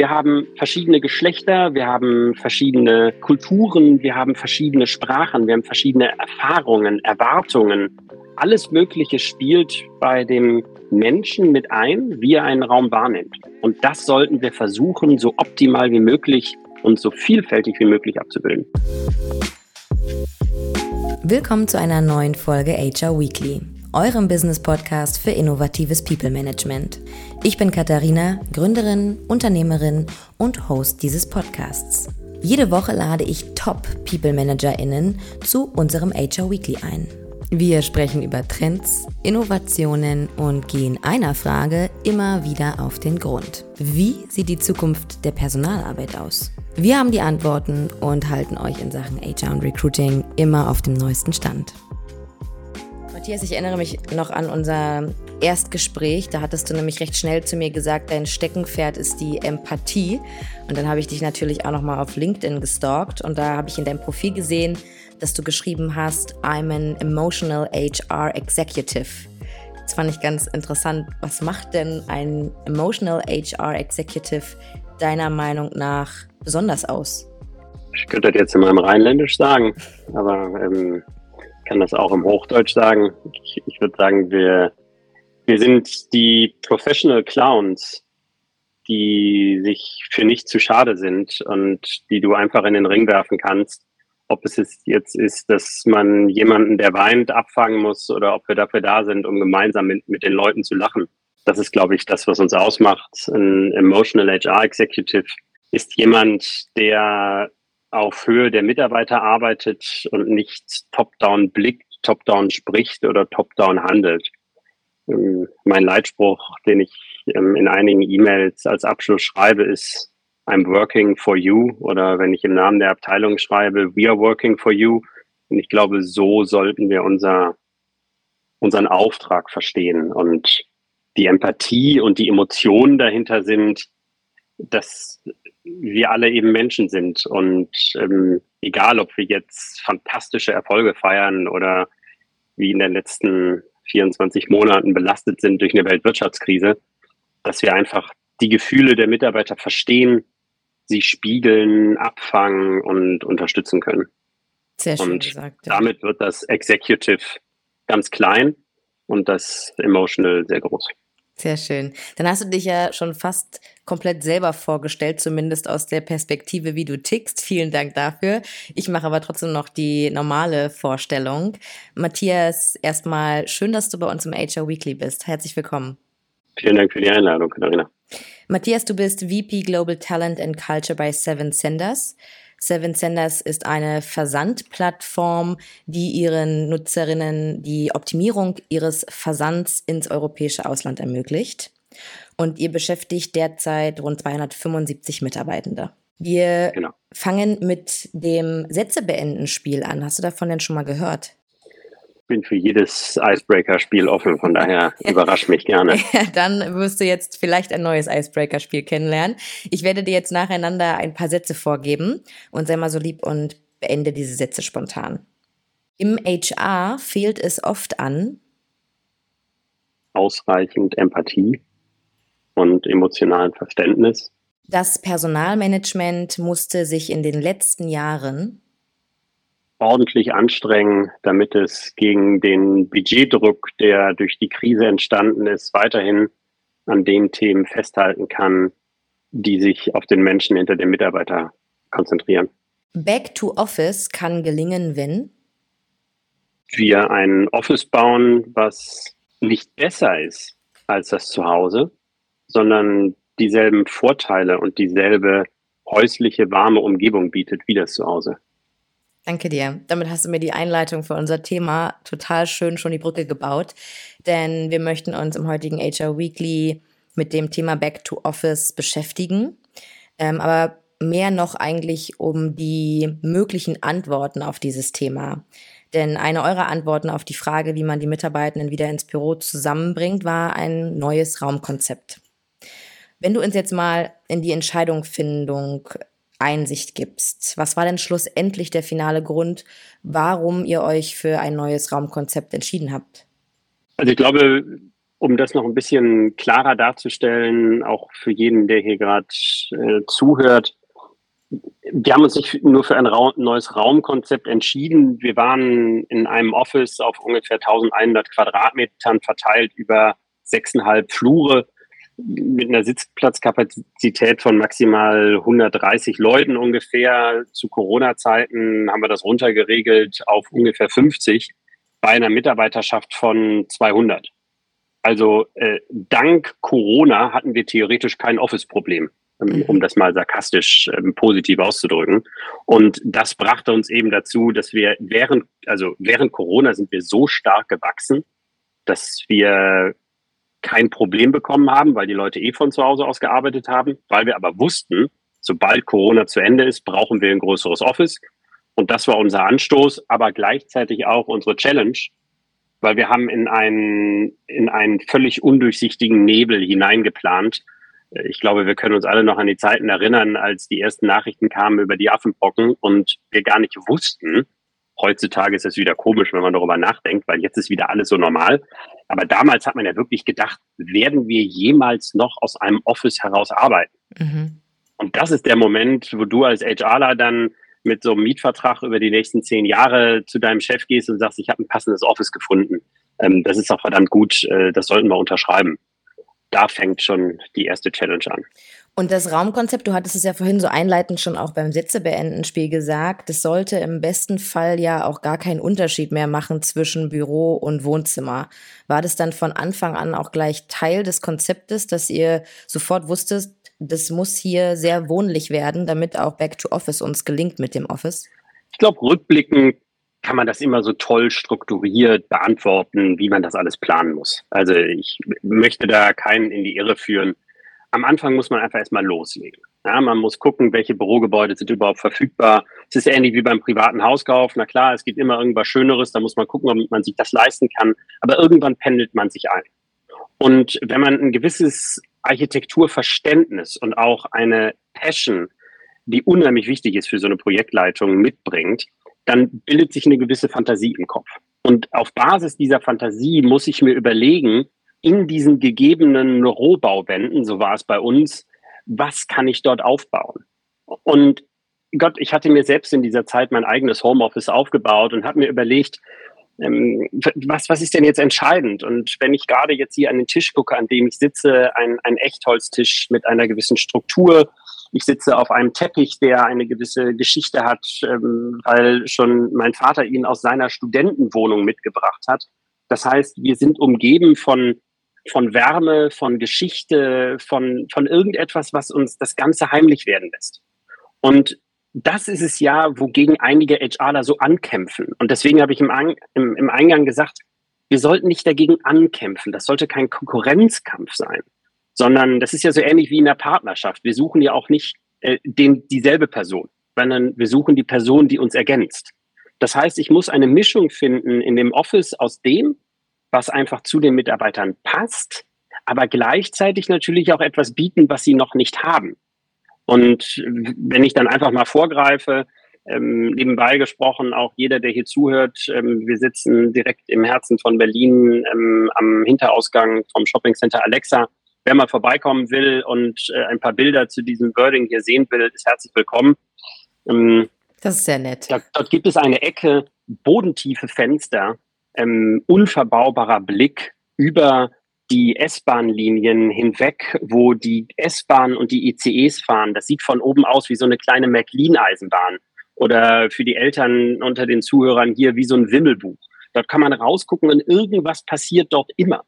Wir haben verschiedene Geschlechter, wir haben verschiedene Kulturen, wir haben verschiedene Sprachen, wir haben verschiedene Erfahrungen, Erwartungen. Alles Mögliche spielt bei dem Menschen mit ein, wie er einen Raum wahrnimmt. Und das sollten wir versuchen, so optimal wie möglich und so vielfältig wie möglich abzubilden. Willkommen zu einer neuen Folge HR Weekly eurem Business-Podcast für innovatives People Management. Ich bin Katharina, Gründerin, Unternehmerin und Host dieses Podcasts. Jede Woche lade ich Top-People-ManagerInnen zu unserem HR Weekly ein. Wir sprechen über Trends, Innovationen und gehen einer Frage immer wieder auf den Grund. Wie sieht die Zukunft der Personalarbeit aus? Wir haben die Antworten und halten euch in Sachen HR und Recruiting immer auf dem neuesten Stand. Matthias, ich erinnere mich noch an unser Erstgespräch. Da hattest du nämlich recht schnell zu mir gesagt, dein Steckenpferd ist die Empathie. Und dann habe ich dich natürlich auch noch mal auf LinkedIn gestalkt und da habe ich in deinem Profil gesehen, dass du geschrieben hast, I'm an emotional HR executive. Das fand ich ganz interessant. Was macht denn ein emotional HR executive deiner Meinung nach besonders aus? Ich könnte das jetzt in meinem Rheinländisch sagen, aber ähm, kann das auch im Hochdeutsch sagen. Ich, ich würde sagen, wir, wir sind die Professional Clowns, die sich für nichts zu schade sind und die du einfach in den Ring werfen kannst. Ob es jetzt ist, dass man jemanden, der weint, abfangen muss oder ob wir dafür da sind, um gemeinsam mit, mit den Leuten zu lachen. Das ist, glaube ich, das, was uns ausmacht. Ein Emotional HR Executive ist jemand, der auf Höhe der Mitarbeiter arbeitet und nicht top-down blickt, top-down spricht oder top-down handelt. Ähm, mein Leitspruch, den ich ähm, in einigen E-Mails als Abschluss schreibe, ist I'm working for you oder wenn ich im Namen der Abteilung schreibe, we are working for you. Und ich glaube, so sollten wir unser, unseren Auftrag verstehen und die Empathie und die Emotionen dahinter sind, dass wir alle eben Menschen sind und ähm, egal, ob wir jetzt fantastische Erfolge feiern oder wie in den letzten 24 Monaten belastet sind durch eine Weltwirtschaftskrise, dass wir einfach die Gefühle der Mitarbeiter verstehen, sie spiegeln, abfangen und unterstützen können. Sehr schön und gesagt. Ja. Damit wird das Executive ganz klein und das Emotional sehr groß. Sehr schön. Dann hast du dich ja schon fast komplett selber vorgestellt, zumindest aus der Perspektive, wie du tickst. Vielen Dank dafür. Ich mache aber trotzdem noch die normale Vorstellung. Matthias, erstmal schön, dass du bei uns im HR Weekly bist. Herzlich willkommen. Vielen Dank für die Einladung, Katharina. Matthias, du bist VP Global Talent and Culture bei Seven Senders. Seven Senders ist eine Versandplattform, die ihren Nutzerinnen die Optimierung ihres Versands ins europäische Ausland ermöglicht. Und ihr beschäftigt derzeit rund 275 Mitarbeitende. Wir genau. fangen mit dem Sätze beenden Spiel an. Hast du davon denn schon mal gehört? Bin für jedes Icebreaker-Spiel offen, von daher überrasch mich gerne. Dann wirst du jetzt vielleicht ein neues Icebreaker-Spiel kennenlernen. Ich werde dir jetzt nacheinander ein paar Sätze vorgeben und sei mal so lieb und beende diese Sätze spontan. Im HR fehlt es oft an ausreichend Empathie und emotionalen Verständnis. Das Personalmanagement musste sich in den letzten Jahren ordentlich anstrengen, damit es gegen den Budgetdruck, der durch die Krise entstanden ist, weiterhin an den Themen festhalten kann, die sich auf den Menschen hinter dem Mitarbeiter konzentrieren. Back to Office kann gelingen, wenn wir ein Office bauen, was nicht besser ist als das Zuhause, sondern dieselben Vorteile und dieselbe häusliche, warme Umgebung bietet wie das Zuhause. Danke dir. Damit hast du mir die Einleitung für unser Thema total schön schon die Brücke gebaut. Denn wir möchten uns im heutigen HR Weekly mit dem Thema Back to Office beschäftigen. Ähm, aber mehr noch eigentlich um die möglichen Antworten auf dieses Thema. Denn eine eurer Antworten auf die Frage, wie man die Mitarbeitenden wieder ins Büro zusammenbringt, war ein neues Raumkonzept. Wenn du uns jetzt mal in die Entscheidungsfindung Einsicht gibst. Was war denn schlussendlich der finale Grund, warum ihr euch für ein neues Raumkonzept entschieden habt? Also ich glaube, um das noch ein bisschen klarer darzustellen, auch für jeden, der hier gerade äh, zuhört, wir haben uns nicht nur für ein Ra neues Raumkonzept entschieden. Wir waren in einem Office auf ungefähr 1100 Quadratmetern verteilt über sechseinhalb Flure mit einer Sitzplatzkapazität von maximal 130 Leuten ungefähr. Zu Corona-Zeiten haben wir das runtergeregelt auf ungefähr 50 bei einer Mitarbeiterschaft von 200. Also äh, dank Corona hatten wir theoretisch kein Office-Problem, ähm, um das mal sarkastisch ähm, positiv auszudrücken. Und das brachte uns eben dazu, dass wir während, also während Corona sind wir so stark gewachsen, dass wir kein Problem bekommen haben, weil die Leute eh von zu Hause aus gearbeitet haben, weil wir aber wussten, sobald Corona zu Ende ist, brauchen wir ein größeres Office. Und das war unser Anstoß, aber gleichzeitig auch unsere Challenge, weil wir haben in einen, in einen völlig undurchsichtigen Nebel hineingeplant. Ich glaube, wir können uns alle noch an die Zeiten erinnern, als die ersten Nachrichten kamen über die Affenpocken und wir gar nicht wussten, heutzutage ist es wieder komisch, wenn man darüber nachdenkt, weil jetzt ist wieder alles so normal. Aber damals hat man ja wirklich gedacht, werden wir jemals noch aus einem Office heraus arbeiten? Mhm. Und das ist der Moment, wo du als HRler dann mit so einem Mietvertrag über die nächsten zehn Jahre zu deinem Chef gehst und sagst, ich habe ein passendes Office gefunden. Ähm, das ist auch verdammt gut, äh, das sollten wir unterschreiben. Da fängt schon die erste Challenge an. Und das Raumkonzept, du hattest es ja vorhin so einleitend schon auch beim Sitzebeenden-Spiel gesagt, es sollte im besten Fall ja auch gar keinen Unterschied mehr machen zwischen Büro und Wohnzimmer. War das dann von Anfang an auch gleich Teil des Konzeptes, dass ihr sofort wusstet, das muss hier sehr wohnlich werden, damit auch Back to Office uns gelingt mit dem Office? Ich glaube, rückblickend kann man das immer so toll strukturiert beantworten, wie man das alles planen muss. Also ich möchte da keinen in die Irre führen. Am Anfang muss man einfach erstmal loslegen. Ja, man muss gucken, welche Bürogebäude sind überhaupt verfügbar. Es ist ähnlich wie beim privaten Hauskauf. Na klar, es gibt immer irgendwas Schöneres, da muss man gucken, ob man sich das leisten kann. Aber irgendwann pendelt man sich ein. Und wenn man ein gewisses Architekturverständnis und auch eine Passion, die unheimlich wichtig ist für so eine Projektleitung, mitbringt, dann bildet sich eine gewisse Fantasie im Kopf. Und auf Basis dieser Fantasie muss ich mir überlegen, in diesen gegebenen Rohbauwänden, so war es bei uns, was kann ich dort aufbauen? Und Gott, ich hatte mir selbst in dieser Zeit mein eigenes Homeoffice aufgebaut und habe mir überlegt, ähm, was, was ist denn jetzt entscheidend? Und wenn ich gerade jetzt hier an den Tisch gucke, an dem ich sitze, ein, ein Echtholztisch mit einer gewissen Struktur, ich sitze auf einem Teppich, der eine gewisse Geschichte hat, ähm, weil schon mein Vater ihn aus seiner Studentenwohnung mitgebracht hat. Das heißt, wir sind umgeben von, von Wärme, von Geschichte, von, von irgendetwas, was uns das Ganze heimlich werden lässt. Und das ist es ja, wogegen einige HRler so ankämpfen. Und deswegen habe ich im, im, im Eingang gesagt, wir sollten nicht dagegen ankämpfen. Das sollte kein Konkurrenzkampf sein, sondern das ist ja so ähnlich wie in der Partnerschaft. Wir suchen ja auch nicht äh, den, dieselbe Person, sondern wir suchen die Person, die uns ergänzt. Das heißt, ich muss eine Mischung finden in dem Office aus dem, was einfach zu den Mitarbeitern passt, aber gleichzeitig natürlich auch etwas bieten, was sie noch nicht haben. Und wenn ich dann einfach mal vorgreife, ähm, nebenbei gesprochen, auch jeder, der hier zuhört, ähm, wir sitzen direkt im Herzen von Berlin ähm, am Hinterausgang vom Shoppingcenter Alexa. Wer mal vorbeikommen will und äh, ein paar Bilder zu diesem Birding hier sehen will, ist herzlich willkommen. Ähm, das ist sehr nett. Da, dort gibt es eine Ecke, bodentiefe Fenster, ähm, unverbaubarer Blick über die S-Bahn-Linien hinweg, wo die S-Bahn und die ICEs fahren. Das sieht von oben aus wie so eine kleine McLean-Eisenbahn. Oder für die Eltern unter den Zuhörern hier wie so ein Wimmelbuch. Dort kann man rausgucken und irgendwas passiert dort immer.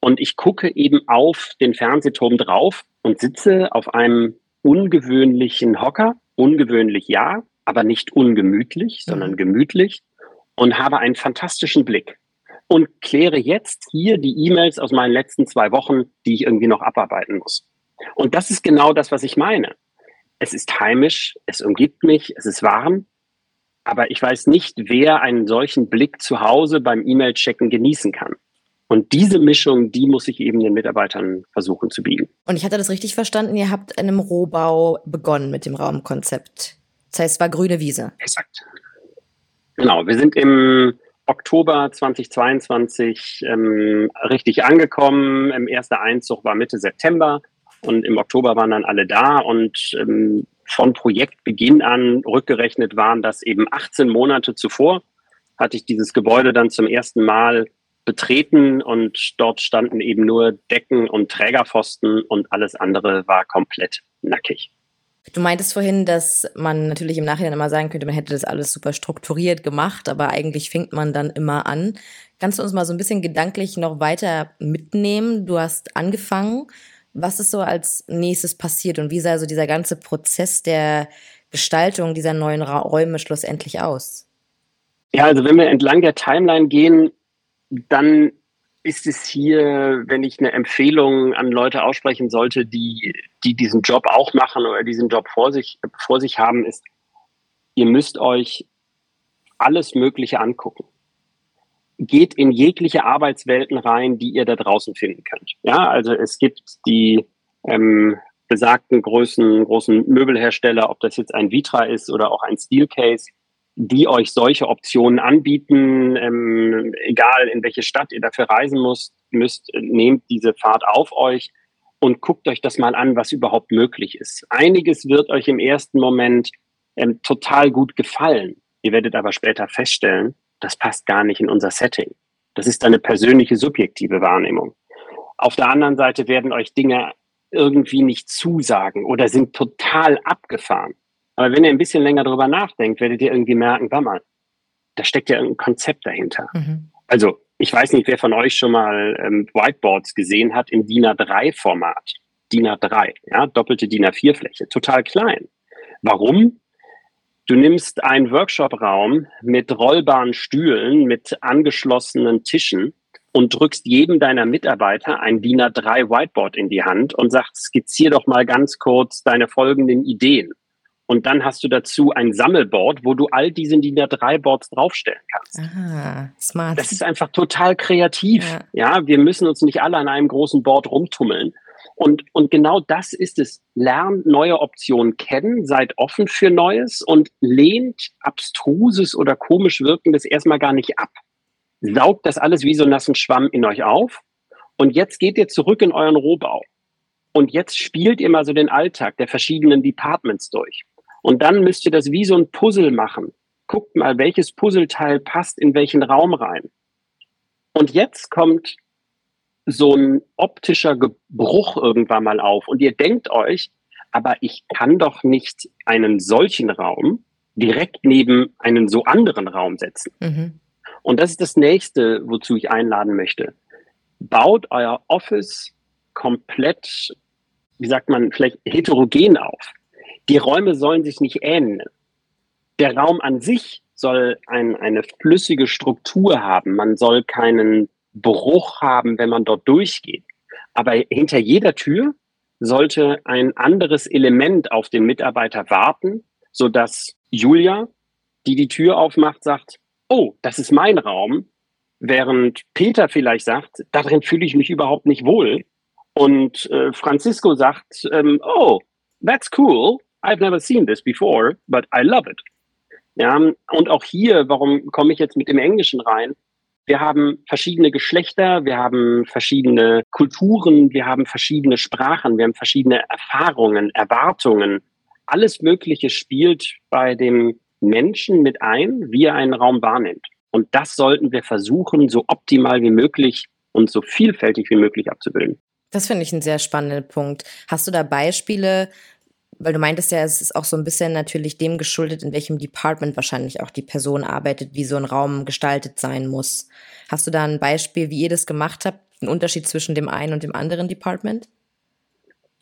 Und ich gucke eben auf den Fernsehturm drauf und sitze auf einem ungewöhnlichen Hocker. Ungewöhnlich ja, aber nicht ungemütlich, sondern mhm. gemütlich und habe einen fantastischen Blick und kläre jetzt hier die E-Mails aus meinen letzten zwei Wochen, die ich irgendwie noch abarbeiten muss. Und das ist genau das, was ich meine. Es ist heimisch, es umgibt mich, es ist warm, aber ich weiß nicht, wer einen solchen Blick zu Hause beim E-Mail-Checken genießen kann. Und diese Mischung, die muss ich eben den Mitarbeitern versuchen zu bieten. Und ich hatte das richtig verstanden, ihr habt in einem Rohbau begonnen mit dem Raumkonzept. Das heißt, es war grüne Wiese. Exakt. Genau, wir sind im Oktober 2022 ähm, richtig angekommen. Im erster Einzug war Mitte September und im Oktober waren dann alle da und ähm, von Projektbeginn an rückgerechnet waren das eben 18 Monate zuvor, hatte ich dieses Gebäude dann zum ersten Mal betreten und dort standen eben nur Decken und Trägerpfosten und alles andere war komplett nackig. Du meintest vorhin, dass man natürlich im Nachhinein immer sagen könnte, man hätte das alles super strukturiert gemacht, aber eigentlich fängt man dann immer an. Kannst du uns mal so ein bisschen gedanklich noch weiter mitnehmen? Du hast angefangen. Was ist so als nächstes passiert und wie sah so dieser ganze Prozess der Gestaltung dieser neuen Räume schlussendlich aus? Ja, also wenn wir entlang der Timeline gehen, dann ist es hier, wenn ich eine Empfehlung an Leute aussprechen sollte, die, die diesen Job auch machen oder diesen Job vor sich, vor sich haben, ist, ihr müsst euch alles Mögliche angucken. Geht in jegliche Arbeitswelten rein, die ihr da draußen finden könnt. Ja, also es gibt die ähm, besagten großen, großen Möbelhersteller, ob das jetzt ein Vitra ist oder auch ein Steelcase, die euch solche Optionen anbieten, ähm, egal in welche Stadt ihr dafür reisen müsst, müsst, nehmt diese Fahrt auf euch und guckt euch das mal an, was überhaupt möglich ist. Einiges wird euch im ersten Moment ähm, total gut gefallen. Ihr werdet aber später feststellen, das passt gar nicht in unser Setting. Das ist eine persönliche, subjektive Wahrnehmung. Auf der anderen Seite werden euch Dinge irgendwie nicht zusagen oder sind total abgefahren. Aber wenn ihr ein bisschen länger drüber nachdenkt, werdet ihr irgendwie merken, warte mal, da steckt ja irgendein Konzept dahinter. Mhm. Also ich weiß nicht, wer von euch schon mal ähm, Whiteboards gesehen hat im DIN A3-Format. DIN A3, ja, doppelte DIN A4-Fläche, total klein. Warum? Du nimmst einen Workshop-Raum mit rollbaren Stühlen, mit angeschlossenen Tischen und drückst jedem deiner Mitarbeiter ein DIN A3 Whiteboard in die Hand und sagst, skizzier doch mal ganz kurz deine folgenden Ideen. Und dann hast du dazu ein Sammelboard, wo du all diese DIN A3-Boards draufstellen kannst. Aha, smart. Das ist einfach total kreativ. Ja. ja, wir müssen uns nicht alle an einem großen Board rumtummeln. Und, und genau das ist es. Lernt neue Optionen kennen, seid offen für Neues und lehnt abstruses oder komisch wirkendes erstmal gar nicht ab. Saugt das alles wie so nassen Schwamm in euch auf. Und jetzt geht ihr zurück in euren Rohbau. Und jetzt spielt ihr mal so den Alltag der verschiedenen Departments durch. Und dann müsst ihr das wie so ein Puzzle machen. Guckt mal, welches Puzzleteil passt in welchen Raum rein. Und jetzt kommt so ein optischer Gebruch irgendwann mal auf und ihr denkt euch, aber ich kann doch nicht einen solchen Raum direkt neben einen so anderen Raum setzen. Mhm. Und das ist das nächste, wozu ich einladen möchte. Baut euer Office komplett, wie sagt man, vielleicht heterogen auf. Die Räume sollen sich nicht ähneln. Der Raum an sich soll ein, eine flüssige Struktur haben. Man soll keinen Bruch haben, wenn man dort durchgeht. Aber hinter jeder Tür sollte ein anderes Element auf den Mitarbeiter warten, sodass Julia, die die Tür aufmacht, sagt, oh, das ist mein Raum, während Peter vielleicht sagt, darin fühle ich mich überhaupt nicht wohl. Und äh, Francisco sagt, ähm, oh, that's cool, I've never seen this before, but I love it. Ja, und auch hier, warum komme ich jetzt mit dem Englischen rein? Wir haben verschiedene Geschlechter, wir haben verschiedene Kulturen, wir haben verschiedene Sprachen, wir haben verschiedene Erfahrungen, Erwartungen. Alles Mögliche spielt bei dem Menschen mit ein, wie er einen Raum wahrnimmt. Und das sollten wir versuchen, so optimal wie möglich und so vielfältig wie möglich abzubilden. Das finde ich einen sehr spannenden Punkt. Hast du da Beispiele, weil du meintest ja, es ist auch so ein bisschen natürlich dem geschuldet, in welchem Department wahrscheinlich auch die Person arbeitet, wie so ein Raum gestaltet sein muss. Hast du da ein Beispiel, wie ihr das gemacht habt, einen Unterschied zwischen dem einen und dem anderen Department?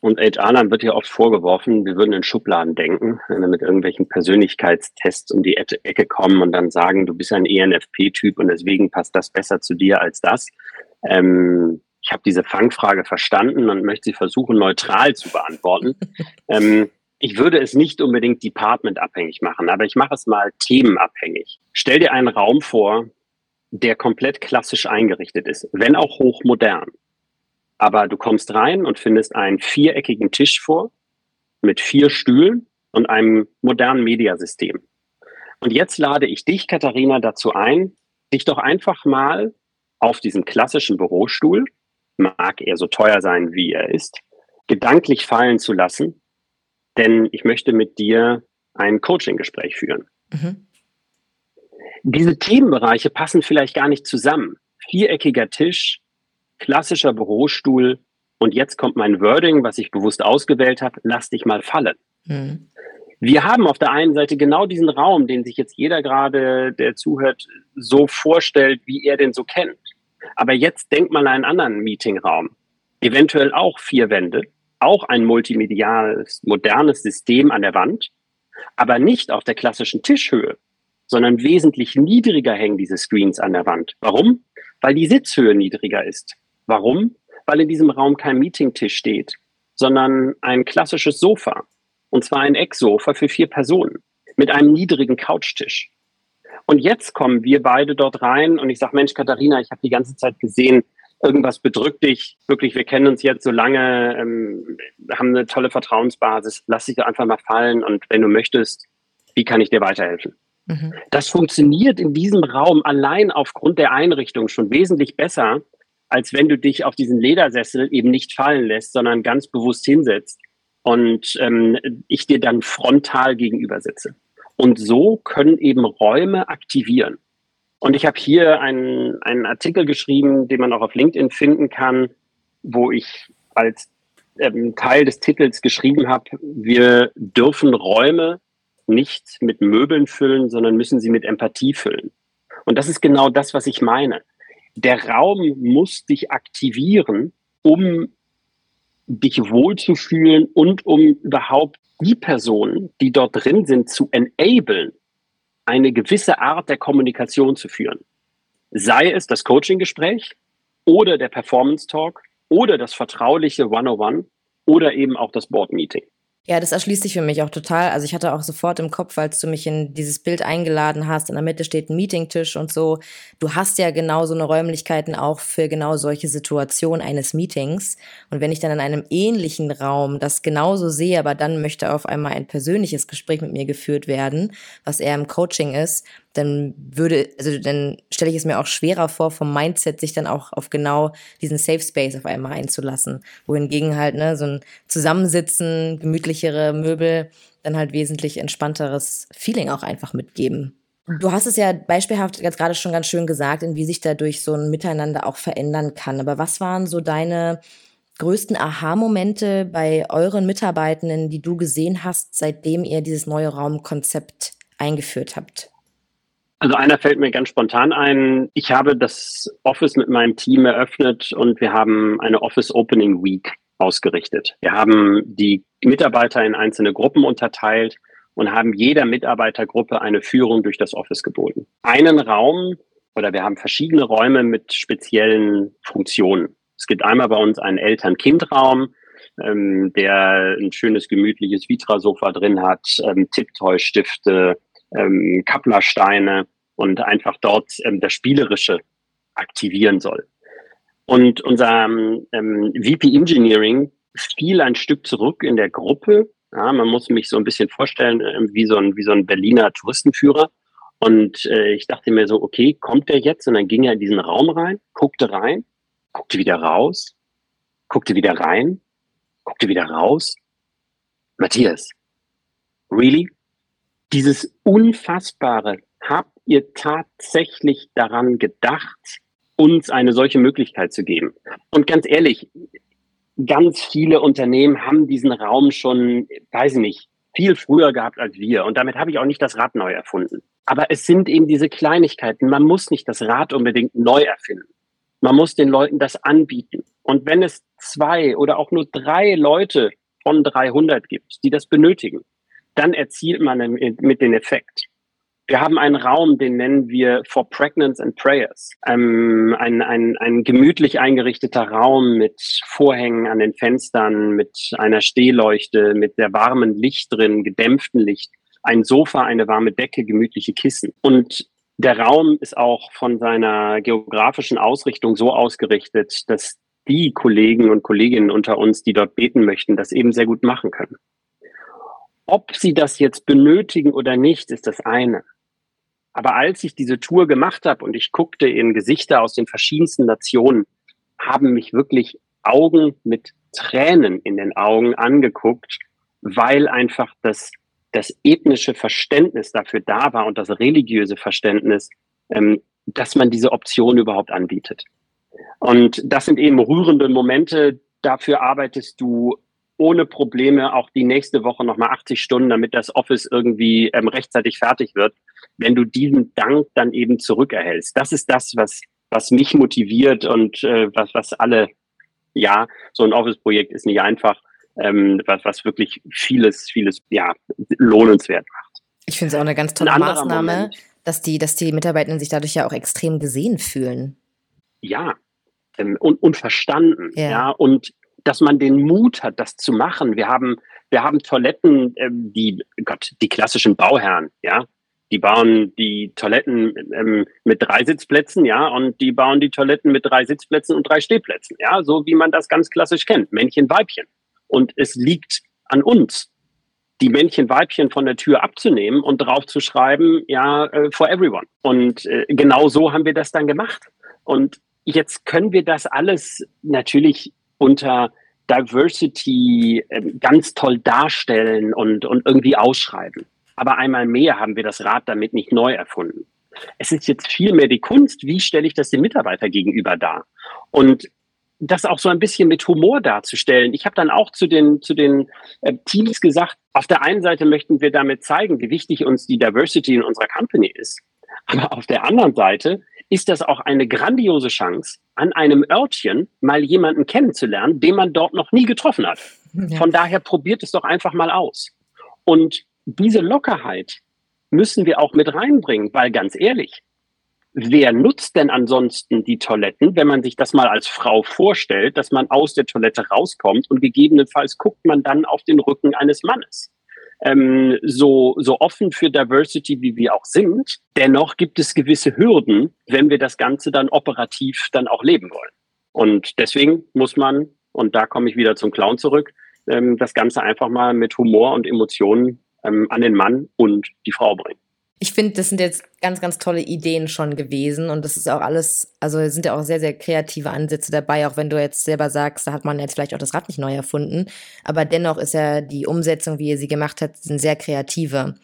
Und HR wird ja oft vorgeworfen, wir würden in Schubladen denken, wenn wir mit irgendwelchen Persönlichkeitstests um die Ecke kommen und dann sagen, du bist ein ENFP-Typ und deswegen passt das besser zu dir als das. Ähm, ich habe diese Fangfrage verstanden und möchte sie versuchen, neutral zu beantworten. ähm, ich würde es nicht unbedingt departmentabhängig machen, aber ich mache es mal themenabhängig. Stell dir einen Raum vor, der komplett klassisch eingerichtet ist, wenn auch hochmodern. Aber du kommst rein und findest einen viereckigen Tisch vor mit vier Stühlen und einem modernen Mediasystem. Und jetzt lade ich dich, Katharina, dazu ein, dich doch einfach mal auf diesen klassischen Bürostuhl, mag er so teuer sein, wie er ist, gedanklich fallen zu lassen, denn ich möchte mit dir ein Coaching-Gespräch führen. Mhm. Diese Themenbereiche passen vielleicht gar nicht zusammen. Viereckiger Tisch, klassischer Bürostuhl und jetzt kommt mein Wording, was ich bewusst ausgewählt habe, lass dich mal fallen. Mhm. Wir haben auf der einen Seite genau diesen Raum, den sich jetzt jeder gerade, der zuhört, so vorstellt, wie er den so kennt. Aber jetzt denkt mal an einen anderen Meetingraum. Eventuell auch vier Wände, auch ein multimediales, modernes System an der Wand, aber nicht auf der klassischen Tischhöhe, sondern wesentlich niedriger hängen diese Screens an der Wand. Warum? Weil die Sitzhöhe niedriger ist. Warum? Weil in diesem Raum kein Meetingtisch steht, sondern ein klassisches Sofa. Und zwar ein Ecksofa für vier Personen mit einem niedrigen Couchtisch. Und jetzt kommen wir beide dort rein und ich sage, Mensch, Katharina, ich habe die ganze Zeit gesehen, irgendwas bedrückt dich. Wirklich, wir kennen uns jetzt so lange, ähm, haben eine tolle Vertrauensbasis. Lass dich einfach mal fallen und wenn du möchtest, wie kann ich dir weiterhelfen? Mhm. Das funktioniert in diesem Raum allein aufgrund der Einrichtung schon wesentlich besser, als wenn du dich auf diesen Ledersessel eben nicht fallen lässt, sondern ganz bewusst hinsetzt und ähm, ich dir dann frontal gegenüber sitze. Und so können eben Räume aktivieren. Und ich habe hier einen, einen Artikel geschrieben, den man auch auf LinkedIn finden kann, wo ich als ähm, Teil des Titels geschrieben habe, wir dürfen Räume nicht mit Möbeln füllen, sondern müssen sie mit Empathie füllen. Und das ist genau das, was ich meine. Der Raum muss dich aktivieren, um dich wohlzufühlen und um überhaupt die Personen, die dort drin sind, zu enablen, eine gewisse Art der Kommunikation zu führen. Sei es das Coaching-Gespräch oder der Performance-Talk oder das vertrauliche One-on-One oder eben auch das Board-Meeting. Ja, das erschließt sich für mich auch total. Also ich hatte auch sofort im Kopf, als du mich in dieses Bild eingeladen hast, in der Mitte steht ein Meetingtisch und so. Du hast ja genau so eine Räumlichkeiten auch für genau solche Situationen eines Meetings. Und wenn ich dann in einem ähnlichen Raum das genauso sehe, aber dann möchte auf einmal ein persönliches Gespräch mit mir geführt werden, was eher im Coaching ist, dann würde, also dann stelle ich es mir auch schwerer vor, vom Mindset sich dann auch auf genau diesen Safe Space auf einmal einzulassen. Wohingegen halt, ne, so ein Zusammensitzen, gemütlichere Möbel, dann halt wesentlich entspannteres Feeling auch einfach mitgeben. Du hast es ja beispielhaft jetzt gerade schon ganz schön gesagt, in wie sich dadurch so ein Miteinander auch verändern kann. Aber was waren so deine größten Aha-Momente bei euren Mitarbeitenden, die du gesehen hast, seitdem ihr dieses neue Raumkonzept eingeführt habt? Also einer fällt mir ganz spontan ein. Ich habe das Office mit meinem Team eröffnet und wir haben eine Office Opening Week ausgerichtet. Wir haben die Mitarbeiter in einzelne Gruppen unterteilt und haben jeder Mitarbeitergruppe eine Führung durch das Office geboten. Einen Raum oder wir haben verschiedene Räume mit speziellen Funktionen. Es gibt einmal bei uns einen Eltern-Kind-Raum, ähm, der ein schönes, gemütliches Vitra-Sofa drin hat, ähm, Tipptoy-Stifte, ähm, Kapplersteine und einfach dort ähm, das Spielerische aktivieren soll. Und unser ähm, VP Engineering fiel ein Stück zurück in der Gruppe. Ja, man muss mich so ein bisschen vorstellen, äh, wie, so ein, wie so ein Berliner Touristenführer. Und äh, ich dachte mir so, okay, kommt der jetzt? Und dann ging er in diesen Raum rein, guckte rein, guckte wieder raus, guckte wieder rein, guckte wieder raus. Matthias, really? Dieses Unfassbare, habt ihr tatsächlich daran gedacht, uns eine solche Möglichkeit zu geben? Und ganz ehrlich, ganz viele Unternehmen haben diesen Raum schon, weiß ich nicht, viel früher gehabt als wir. Und damit habe ich auch nicht das Rad neu erfunden. Aber es sind eben diese Kleinigkeiten. Man muss nicht das Rad unbedingt neu erfinden. Man muss den Leuten das anbieten. Und wenn es zwei oder auch nur drei Leute von 300 gibt, die das benötigen, dann erzielt man mit den Effekt. Wir haben einen Raum, den nennen wir For Pregnants and Prayers. Ähm, ein, ein, ein gemütlich eingerichteter Raum mit Vorhängen an den Fenstern, mit einer Stehleuchte, mit sehr warmen Licht drin, gedämpften Licht, ein Sofa, eine warme Decke, gemütliche Kissen. Und der Raum ist auch von seiner geografischen Ausrichtung so ausgerichtet, dass die Kollegen und Kolleginnen unter uns, die dort beten möchten, das eben sehr gut machen können. Ob sie das jetzt benötigen oder nicht, ist das eine. Aber als ich diese Tour gemacht habe und ich guckte in Gesichter aus den verschiedensten Nationen, haben mich wirklich Augen mit Tränen in den Augen angeguckt, weil einfach das, das ethnische Verständnis dafür da war und das religiöse Verständnis, ähm, dass man diese Option überhaupt anbietet. Und das sind eben rührende Momente. Dafür arbeitest du ohne Probleme auch die nächste Woche nochmal 80 Stunden, damit das Office irgendwie ähm, rechtzeitig fertig wird. Wenn du diesen Dank dann eben zurückerhältst, das ist das, was, was mich motiviert und äh, was, was alle, ja, so ein Office-Projekt ist nicht einfach, ähm, was, was wirklich vieles, vieles, ja, lohnenswert macht. Ich finde es auch eine ganz tolle ein Maßnahme, Moment, dass die, dass die Mitarbeitenden sich dadurch ja auch extrem gesehen fühlen. Ja, ähm, und, und verstanden, ja. ja, und dass man den Mut hat, das zu machen. Wir haben, wir haben Toiletten, ähm, die, Gott, die klassischen Bauherren, ja, die bauen die Toiletten ähm, mit drei Sitzplätzen, ja, und die bauen die Toiletten mit drei Sitzplätzen und drei Stehplätzen, ja, so wie man das ganz klassisch kennt, Männchen, Weibchen. Und es liegt an uns, die Männchen, Weibchen von der Tür abzunehmen und drauf zu schreiben, ja, äh, for everyone. Und äh, genau so haben wir das dann gemacht. Und jetzt können wir das alles natürlich unter Diversity äh, ganz toll darstellen und, und irgendwie ausschreiben. Aber einmal mehr haben wir das Rad damit nicht neu erfunden. Es ist jetzt viel mehr die Kunst, wie stelle ich das dem Mitarbeiter gegenüber dar? Und das auch so ein bisschen mit Humor darzustellen. Ich habe dann auch zu den, zu den äh, Teams gesagt, auf der einen Seite möchten wir damit zeigen, wie wichtig uns die Diversity in unserer Company ist. Aber auf der anderen Seite ist das auch eine grandiose Chance, an einem Örtchen mal jemanden kennenzulernen, den man dort noch nie getroffen hat. Ja. Von daher probiert es doch einfach mal aus. Und diese Lockerheit müssen wir auch mit reinbringen, weil ganz ehrlich, wer nutzt denn ansonsten die Toiletten, wenn man sich das mal als Frau vorstellt, dass man aus der Toilette rauskommt und gegebenenfalls guckt man dann auf den Rücken eines Mannes? Ähm, so, so offen für Diversity, wie wir auch sind, dennoch gibt es gewisse Hürden, wenn wir das Ganze dann operativ dann auch leben wollen. Und deswegen muss man, und da komme ich wieder zum Clown zurück, ähm, das Ganze einfach mal mit Humor und Emotionen ähm, an den Mann und die Frau bringen ich finde, das sind jetzt ganz, ganz tolle Ideen schon gewesen und das ist auch alles, also sind ja auch sehr, sehr kreative Ansätze dabei, auch wenn du jetzt selber sagst, da hat man jetzt vielleicht auch das Rad nicht neu erfunden, aber dennoch ist ja die Umsetzung, wie ihr sie gemacht habt, sind sehr kreative.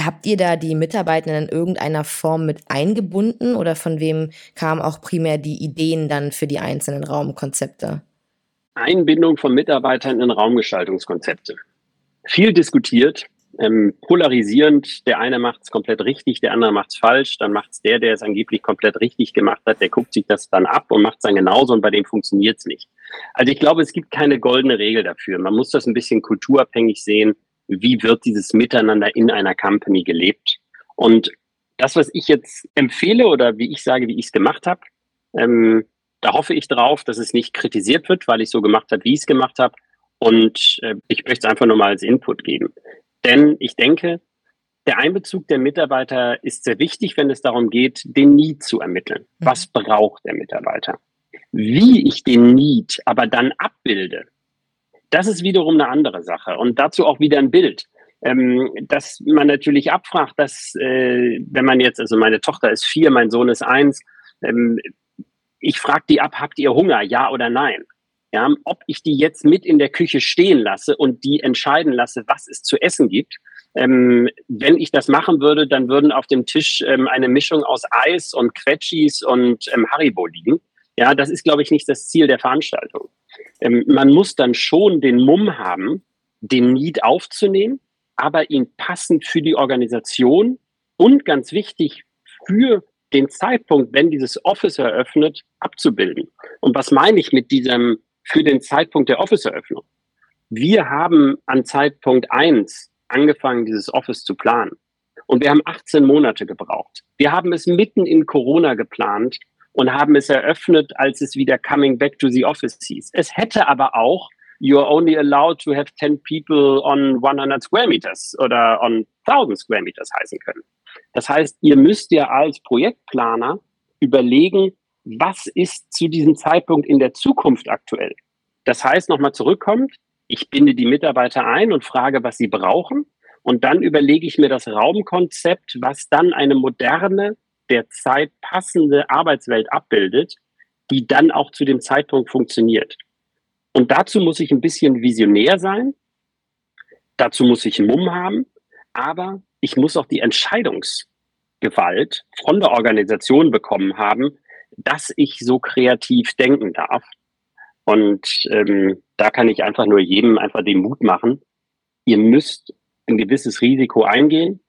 Habt ihr da die Mitarbeitenden in irgendeiner Form mit eingebunden oder von wem kamen auch primär die Ideen dann für die einzelnen Raumkonzepte? Einbindung von Mitarbeitern in Raumgestaltungskonzepte. Viel diskutiert, ähm, polarisierend. Der eine macht es komplett richtig, der andere macht es falsch. Dann macht es der, der es angeblich komplett richtig gemacht hat, der guckt sich das dann ab und macht es dann genauso und bei dem funktioniert es nicht. Also ich glaube, es gibt keine goldene Regel dafür. Man muss das ein bisschen kulturabhängig sehen. Wie wird dieses Miteinander in einer Company gelebt? Und das, was ich jetzt empfehle oder wie ich sage, wie ich es gemacht habe, ähm, da hoffe ich drauf, dass es nicht kritisiert wird, weil ich so gemacht habe, wie ich es gemacht habe. Und äh, ich möchte es einfach nur mal als Input geben. Denn ich denke, der Einbezug der Mitarbeiter ist sehr wichtig, wenn es darum geht, den Need zu ermitteln. Mhm. Was braucht der Mitarbeiter? Wie ich den Need aber dann abbilde, das ist wiederum eine andere Sache. Und dazu auch wieder ein Bild. Ähm, dass man natürlich abfragt, dass, äh, wenn man jetzt, also meine Tochter ist vier, mein Sohn ist eins, ähm, ich frage die ab, habt ihr Hunger, ja oder nein? Ja, ob ich die jetzt mit in der Küche stehen lasse und die entscheiden lasse, was es zu essen gibt. Ähm, wenn ich das machen würde, dann würden auf dem Tisch ähm, eine Mischung aus Eis und Quetschis und ähm, Haribo liegen. Ja, das ist, glaube ich, nicht das Ziel der Veranstaltung. Ähm, man muss dann schon den Mumm haben, den Need aufzunehmen, aber ihn passend für die Organisation und ganz wichtig für den Zeitpunkt, wenn dieses Office eröffnet, abzubilden. Und was meine ich mit diesem für den Zeitpunkt der Office-Eröffnung. Wir haben an Zeitpunkt eins angefangen, dieses Office zu planen. Und wir haben 18 Monate gebraucht. Wir haben es mitten in Corona geplant und haben es eröffnet, als es wieder Coming Back to the Office hieß. Es hätte aber auch You're only allowed to have 10 people on 100 square meters oder on 1000 square meters heißen können. Das heißt, ihr müsst ja als Projektplaner überlegen, was ist zu diesem Zeitpunkt in der Zukunft aktuell. Das heißt, nochmal zurückkommt, ich binde die Mitarbeiter ein und frage, was sie brauchen. Und dann überlege ich mir das Raumkonzept, was dann eine moderne, der Zeit passende Arbeitswelt abbildet, die dann auch zu dem Zeitpunkt funktioniert. Und dazu muss ich ein bisschen visionär sein. Dazu muss ich Mumm haben. Aber ich muss auch die Entscheidungsgewalt von der Organisation bekommen haben, dass ich so kreativ denken darf. Und ähm, da kann ich einfach nur jedem einfach den Mut machen. Ihr müsst ein gewisses Risiko eingehen.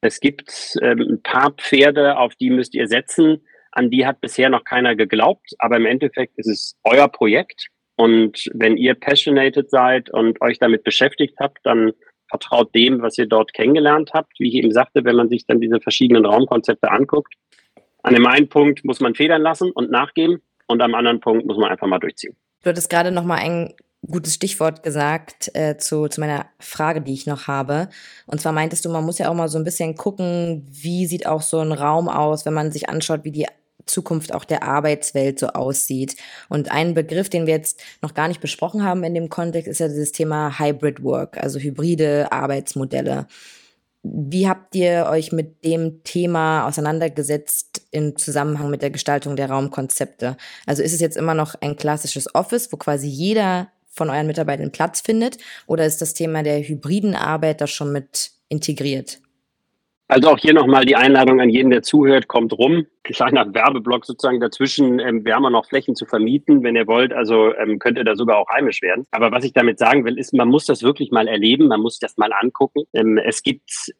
Es gibt ähm, ein paar Pferde, auf die müsst ihr setzen. An die hat bisher noch keiner geglaubt, aber im Endeffekt ist es euer Projekt. Und wenn ihr passionated seid und euch damit beschäftigt habt, dann vertraut dem, was ihr dort kennengelernt habt. Wie ich eben sagte, wenn man sich dann diese verschiedenen Raumkonzepte anguckt, an dem einen Punkt muss man federn lassen und nachgeben und am anderen Punkt muss man einfach mal durchziehen. Du hattest gerade noch mal ein gutes Stichwort gesagt äh, zu, zu meiner Frage, die ich noch habe. Und zwar meintest du, man muss ja auch mal so ein bisschen gucken, wie sieht auch so ein Raum aus, wenn man sich anschaut, wie die Zukunft auch der Arbeitswelt so aussieht. Und ein Begriff, den wir jetzt noch gar nicht besprochen haben in dem Kontext, ist ja dieses Thema Hybrid Work, also hybride Arbeitsmodelle. Wie habt ihr euch mit dem Thema auseinandergesetzt im Zusammenhang mit der Gestaltung der Raumkonzepte? Also ist es jetzt immer noch ein klassisches Office, wo quasi jeder von euren Mitarbeitern Platz findet? Oder ist das Thema der hybriden Arbeit da schon mit integriert? Also auch hier nochmal die Einladung an jeden, der zuhört, kommt rum. Kleiner Werbeblock sozusagen dazwischen. Ähm, wir haben auch noch Flächen zu vermieten, wenn ihr wollt. Also ähm, könnt ihr da sogar auch heimisch werden. Aber was ich damit sagen will, ist, man muss das wirklich mal erleben. Man muss das mal angucken. Ähm, es gibt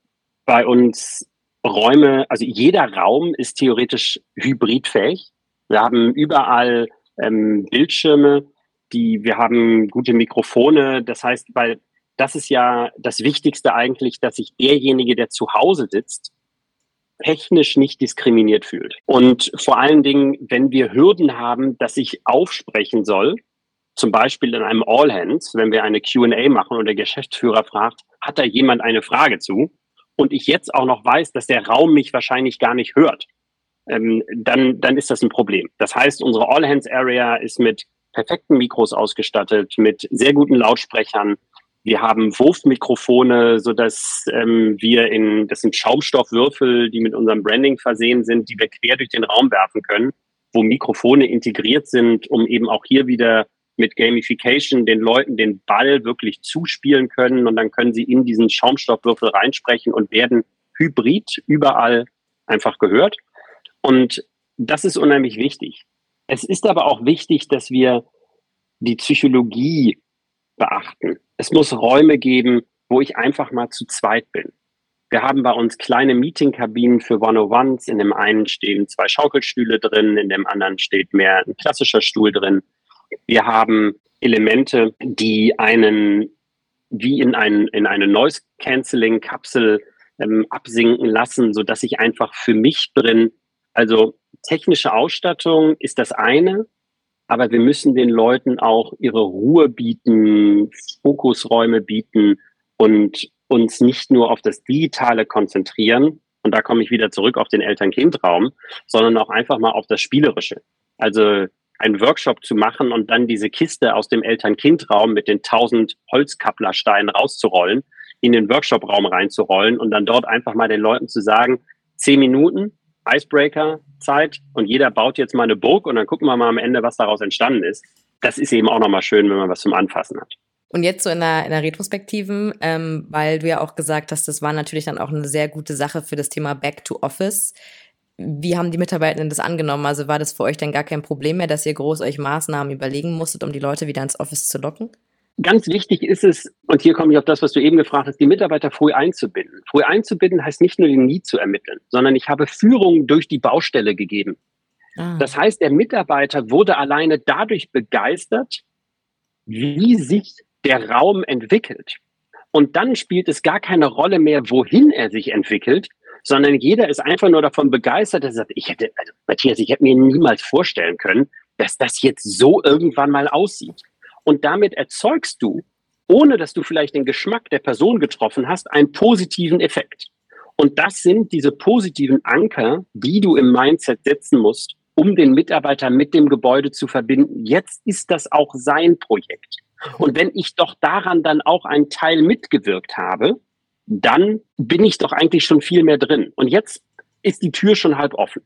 bei uns Räume, also jeder Raum ist theoretisch hybridfähig. Wir haben überall ähm, Bildschirme, die, wir haben gute Mikrofone. Das heißt, weil das ist ja das Wichtigste eigentlich, dass sich derjenige, der zu Hause sitzt, technisch nicht diskriminiert fühlt. Und vor allen Dingen, wenn wir Hürden haben, dass ich aufsprechen soll, zum Beispiel in einem All Hands, wenn wir eine Q&A machen und der Geschäftsführer fragt, hat da jemand eine Frage zu? Und ich jetzt auch noch weiß, dass der Raum mich wahrscheinlich gar nicht hört, ähm, dann, dann ist das ein Problem. Das heißt, unsere All Hands Area ist mit perfekten Mikros ausgestattet, mit sehr guten Lautsprechern, wir haben Wurfmikrofone, so dass ähm, wir in, das sind Schaumstoffwürfel, die mit unserem Branding versehen sind, die wir quer durch den Raum werfen können, wo Mikrofone integriert sind, um eben auch hier wieder mit Gamification den Leuten den Ball wirklich zuspielen können und dann können sie in diesen Schaumstoffwürfel reinsprechen und werden hybrid überall einfach gehört. Und das ist unheimlich wichtig. Es ist aber auch wichtig, dass wir die Psychologie beachten. Es muss Räume geben, wo ich einfach mal zu zweit bin. Wir haben bei uns kleine Meetingkabinen für One-on-Ones. In dem einen stehen zwei Schaukelstühle drin, in dem anderen steht mehr ein klassischer Stuhl drin. Wir haben Elemente, die einen wie in, ein, in eine Noise-Canceling-Kapsel ähm, absinken lassen, so dass ich einfach für mich drin, also technische Ausstattung ist das eine, aber wir müssen den Leuten auch ihre Ruhe bieten, Fokusräume bieten und uns nicht nur auf das Digitale konzentrieren. Und da komme ich wieder zurück auf den Eltern-Kind-Raum, sondern auch einfach mal auf das Spielerische. Also einen Workshop zu machen und dann diese Kiste aus dem Eltern-Kind-Raum mit den tausend Holzkapplersteinen rauszurollen, in den Workshop-Raum reinzurollen und dann dort einfach mal den Leuten zu sagen, zehn Minuten, Icebreaker-Zeit und jeder baut jetzt mal eine Burg und dann gucken wir mal am Ende, was daraus entstanden ist. Das ist eben auch nochmal schön, wenn man was zum Anfassen hat. Und jetzt so in der, in der Retrospektiven, ähm, weil du ja auch gesagt hast, das war natürlich dann auch eine sehr gute Sache für das Thema Back to Office. Wie haben die Mitarbeitenden das angenommen? Also war das für euch dann gar kein Problem mehr, dass ihr groß euch Maßnahmen überlegen musstet, um die Leute wieder ins Office zu locken? Ganz wichtig ist es, und hier komme ich auf das, was du eben gefragt hast, die Mitarbeiter früh einzubinden. Früh einzubinden heißt nicht nur den Need zu ermitteln, sondern ich habe Führung durch die Baustelle gegeben. Ah. Das heißt, der Mitarbeiter wurde alleine dadurch begeistert, wie sich der Raum entwickelt. Und dann spielt es gar keine Rolle mehr, wohin er sich entwickelt, sondern jeder ist einfach nur davon begeistert, dass er sagt, ich hätte, also Matthias, ich hätte mir niemals vorstellen können, dass das jetzt so irgendwann mal aussieht. Und damit erzeugst du, ohne dass du vielleicht den Geschmack der Person getroffen hast, einen positiven Effekt. Und das sind diese positiven Anker, die du im Mindset setzen musst, um den Mitarbeiter mit dem Gebäude zu verbinden. Jetzt ist das auch sein Projekt. Und wenn ich doch daran dann auch einen Teil mitgewirkt habe, dann bin ich doch eigentlich schon viel mehr drin. Und jetzt ist die Tür schon halb offen.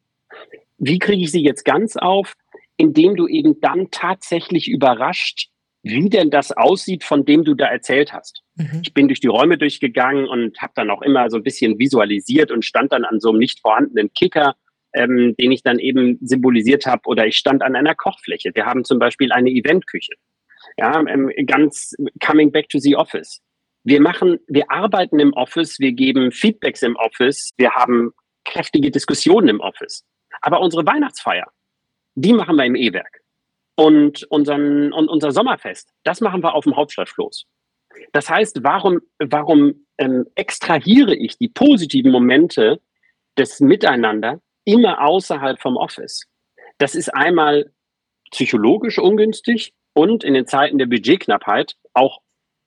Wie kriege ich sie jetzt ganz auf? Indem du eben dann tatsächlich überrascht, wie denn das aussieht, von dem du da erzählt hast. Mhm. Ich bin durch die Räume durchgegangen und habe dann auch immer so ein bisschen visualisiert und stand dann an so einem nicht vorhandenen Kicker, ähm, den ich dann eben symbolisiert habe. Oder ich stand an einer Kochfläche. Wir haben zum Beispiel eine Eventküche. Ja, ähm, ganz coming back to the office. Wir machen, wir arbeiten im Office, wir geben Feedbacks im Office, wir haben kräftige Diskussionen im Office. Aber unsere Weihnachtsfeier, die machen wir im E-Werk. Und, unseren, und unser Sommerfest, das machen wir auf dem Hauptstadtfloß. Das heißt, warum, warum ähm, extrahiere ich die positiven Momente des Miteinander immer außerhalb vom Office? Das ist einmal psychologisch ungünstig und in den Zeiten der Budgetknappheit auch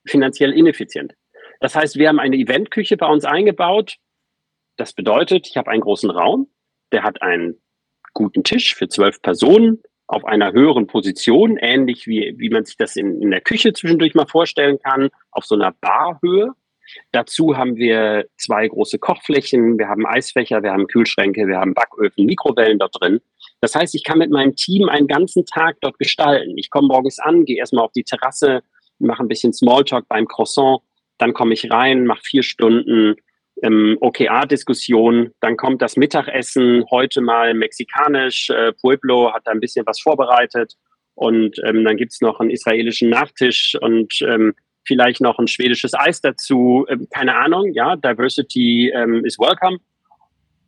finanziell ineffizient. Das heißt, wir haben eine Eventküche bei uns eingebaut. Das bedeutet, ich habe einen großen Raum, der hat einen guten Tisch für zwölf Personen auf einer höheren Position, ähnlich wie, wie man sich das in, in der Küche zwischendurch mal vorstellen kann, auf so einer Barhöhe. Dazu haben wir zwei große Kochflächen, wir haben Eisfächer, wir haben Kühlschränke, wir haben Backöfen, Mikrowellen dort drin. Das heißt, ich kann mit meinem Team einen ganzen Tag dort gestalten. Ich komme morgens an, gehe erstmal auf die Terrasse, mache ein bisschen Smalltalk beim Croissant, dann komme ich rein, mache vier Stunden ähm, OKR-Diskussion, dann kommt das Mittagessen, heute mal mexikanisch, äh, Pueblo hat da ein bisschen was vorbereitet und ähm, dann gibt's noch einen israelischen Nachtisch und ähm, vielleicht noch ein schwedisches Eis dazu, ähm, keine Ahnung, ja, Diversity ähm, is welcome.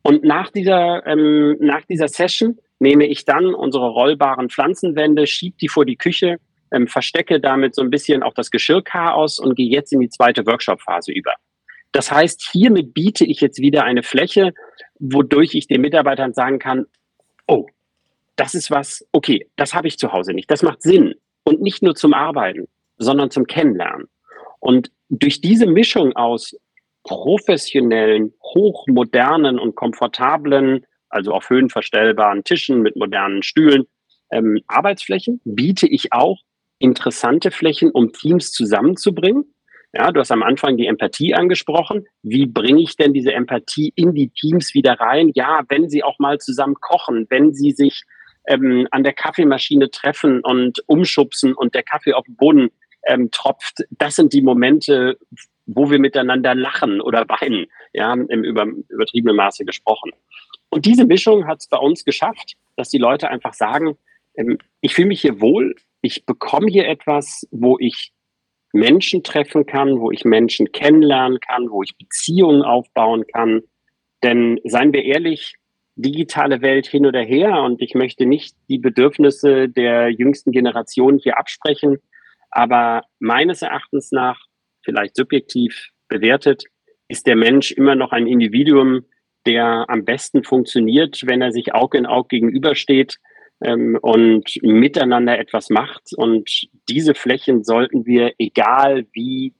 Und nach dieser, ähm, nach dieser Session nehme ich dann unsere rollbaren Pflanzenwände, schieb die vor die Küche, ähm, verstecke damit so ein bisschen auch das Geschirrchaos und gehe jetzt in die zweite Workshop-Phase über. Das heißt, hiermit biete ich jetzt wieder eine Fläche, wodurch ich den Mitarbeitern sagen kann, oh, das ist was, okay, das habe ich zu Hause nicht. Das macht Sinn. Und nicht nur zum Arbeiten, sondern zum Kennenlernen. Und durch diese Mischung aus professionellen, hochmodernen und komfortablen, also auf höhenverstellbaren Tischen mit modernen Stühlen, ähm, Arbeitsflächen, biete ich auch interessante Flächen, um Teams zusammenzubringen. Ja, du hast am Anfang die Empathie angesprochen. Wie bringe ich denn diese Empathie in die Teams wieder rein? Ja, wenn sie auch mal zusammen kochen, wenn sie sich ähm, an der Kaffeemaschine treffen und umschubsen und der Kaffee auf den Boden ähm, tropft, das sind die Momente, wo wir miteinander lachen oder weinen, ja, im über, übertriebenen Maße gesprochen. Und diese Mischung hat es bei uns geschafft, dass die Leute einfach sagen, ähm, ich fühle mich hier wohl, ich bekomme hier etwas, wo ich Menschen treffen kann, wo ich Menschen kennenlernen kann, wo ich Beziehungen aufbauen kann. Denn seien wir ehrlich, digitale Welt hin oder her und ich möchte nicht die Bedürfnisse der jüngsten Generation hier absprechen, aber meines Erachtens nach, vielleicht subjektiv bewertet, ist der Mensch immer noch ein Individuum, der am besten funktioniert, wenn er sich Auge in Auge gegenübersteht, ähm, und miteinander etwas macht. Und diese Flächen sollten wir, egal wie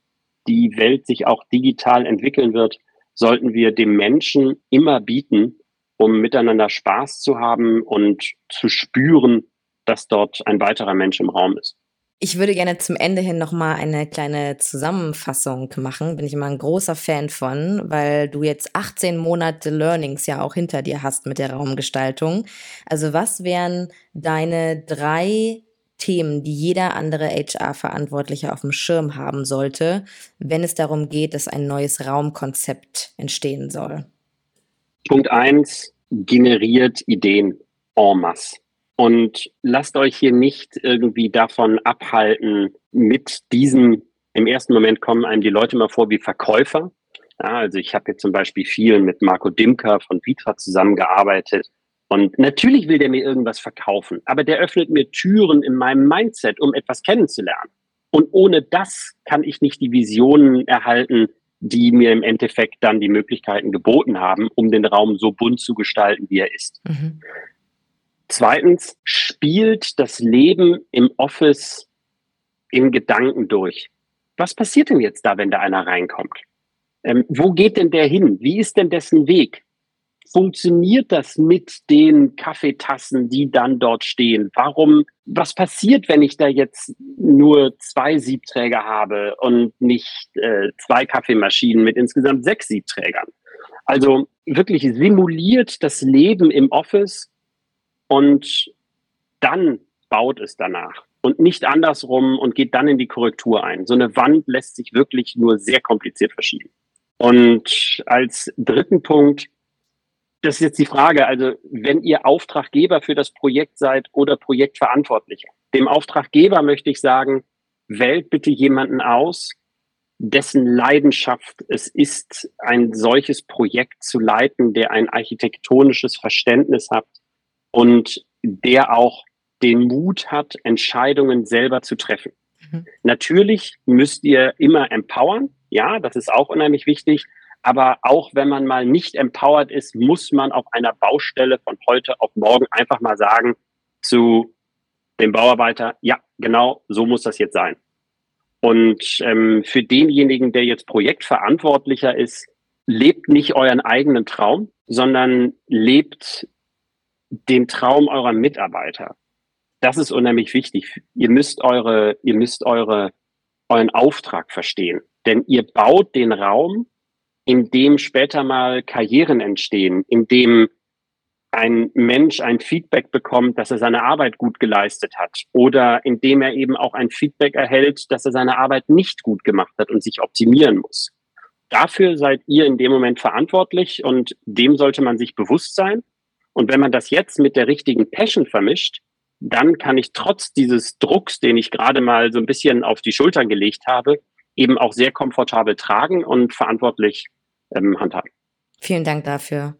die Welt sich auch digital entwickeln wird, sollten wir dem Menschen immer bieten, um miteinander Spaß zu haben und zu spüren, dass dort ein weiterer Mensch im Raum ist. Ich würde gerne zum Ende hin nochmal eine kleine Zusammenfassung machen. Bin ich immer ein großer Fan von, weil du jetzt 18 Monate Learnings ja auch hinter dir hast mit der Raumgestaltung. Also was wären deine drei Themen, die jeder andere HR-Verantwortliche auf dem Schirm haben sollte, wenn es darum geht, dass ein neues Raumkonzept entstehen soll? Punkt eins generiert Ideen en masse. Und lasst euch hier nicht irgendwie davon abhalten, mit diesem, im ersten Moment kommen einem die Leute mal vor wie Verkäufer. Ja, also ich habe jetzt zum Beispiel viel mit Marco Dimker von Vitra zusammengearbeitet. Und natürlich will der mir irgendwas verkaufen, aber der öffnet mir Türen in meinem Mindset, um etwas kennenzulernen. Und ohne das kann ich nicht die Visionen erhalten, die mir im Endeffekt dann die Möglichkeiten geboten haben, um den Raum so bunt zu gestalten, wie er ist. Mhm. Zweitens spielt das Leben im Office in Gedanken durch. Was passiert denn jetzt da, wenn da einer reinkommt? Ähm, wo geht denn der hin? Wie ist denn dessen Weg? funktioniert das mit den Kaffeetassen, die dann dort stehen? Warum, was passiert, wenn ich da jetzt nur zwei Siebträger habe und nicht äh, zwei Kaffeemaschinen mit insgesamt sechs Siebträgern? Also wirklich simuliert das Leben im Office und dann baut es danach und nicht andersrum und geht dann in die Korrektur ein. So eine Wand lässt sich wirklich nur sehr kompliziert verschieben. Und als dritten Punkt, das ist jetzt die Frage, also wenn ihr Auftraggeber für das Projekt seid oder Projektverantwortlicher, dem Auftraggeber möchte ich sagen, wählt bitte jemanden aus, dessen Leidenschaft es ist, ein solches Projekt zu leiten, der ein architektonisches Verständnis hat und der auch den Mut hat, Entscheidungen selber zu treffen. Mhm. Natürlich müsst ihr immer empowern. Ja, das ist auch unheimlich wichtig. Aber auch wenn man mal nicht empowered ist, muss man auf einer Baustelle von heute auf morgen einfach mal sagen zu dem Bauarbeiter, ja, genau, so muss das jetzt sein. Und ähm, für denjenigen, der jetzt Projektverantwortlicher ist, lebt nicht euren eigenen Traum, sondern lebt den Traum eurer Mitarbeiter. Das ist unheimlich wichtig. Ihr müsst eure, ihr müsst eure, euren Auftrag verstehen. Denn ihr baut den Raum, in dem später mal Karrieren entstehen, in dem ein Mensch ein Feedback bekommt, dass er seine Arbeit gut geleistet hat oder indem er eben auch ein Feedback erhält, dass er seine Arbeit nicht gut gemacht hat und sich optimieren muss. Dafür seid ihr in dem Moment verantwortlich und dem sollte man sich bewusst sein. Und wenn man das jetzt mit der richtigen Passion vermischt, dann kann ich trotz dieses Drucks, den ich gerade mal so ein bisschen auf die Schultern gelegt habe, eben auch sehr komfortabel tragen und verantwortlich ähm, handhaben. Vielen Dank dafür.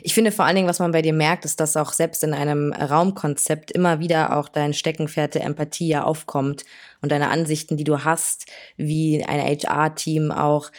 Ich finde vor allen Dingen, was man bei dir merkt, ist, dass auch selbst in einem Raumkonzept immer wieder auch dein Steckenpferd der Empathie ja aufkommt und deine Ansichten, die du hast, wie ein HR-Team auch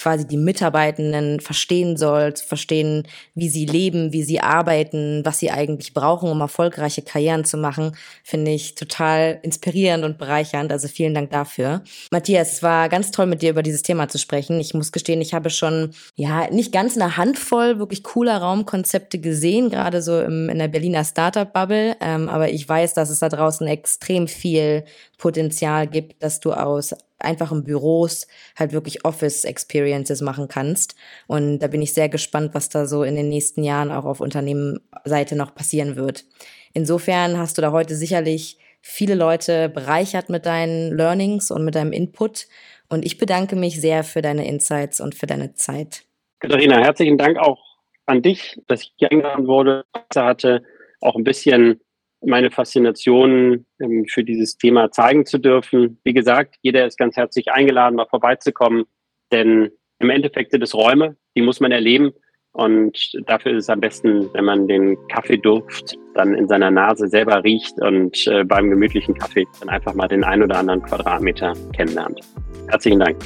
quasi die Mitarbeitenden verstehen soll, zu verstehen, wie sie leben, wie sie arbeiten, was sie eigentlich brauchen, um erfolgreiche Karrieren zu machen, finde ich total inspirierend und bereichernd. Also vielen Dank dafür. Matthias, es war ganz toll, mit dir über dieses Thema zu sprechen. Ich muss gestehen, ich habe schon, ja, nicht ganz eine Handvoll wirklich cooler Raumkonzepte gesehen, gerade so im, in der Berliner Startup-Bubble. Ähm, aber ich weiß, dass es da draußen extrem viel Potenzial gibt, dass du aus einfachen Büros halt wirklich Office-Experiences machen kannst. Und da bin ich sehr gespannt, was da so in den nächsten Jahren auch auf Unternehmenseite noch passieren wird. Insofern hast du da heute sicherlich viele Leute bereichert mit deinen Learnings und mit deinem Input. Und ich bedanke mich sehr für deine Insights und für deine Zeit. Katharina, herzlichen Dank auch an dich, dass ich hier eingeladen wurde. Hatte auch ein bisschen meine Faszination ähm, für dieses Thema zeigen zu dürfen. Wie gesagt, jeder ist ganz herzlich eingeladen, mal vorbeizukommen, denn im Endeffekt sind es Räume, die muss man erleben. Und dafür ist es am besten, wenn man den Kaffeeduft dann in seiner Nase selber riecht und äh, beim gemütlichen Kaffee dann einfach mal den ein oder anderen Quadratmeter kennenlernt. Herzlichen Dank.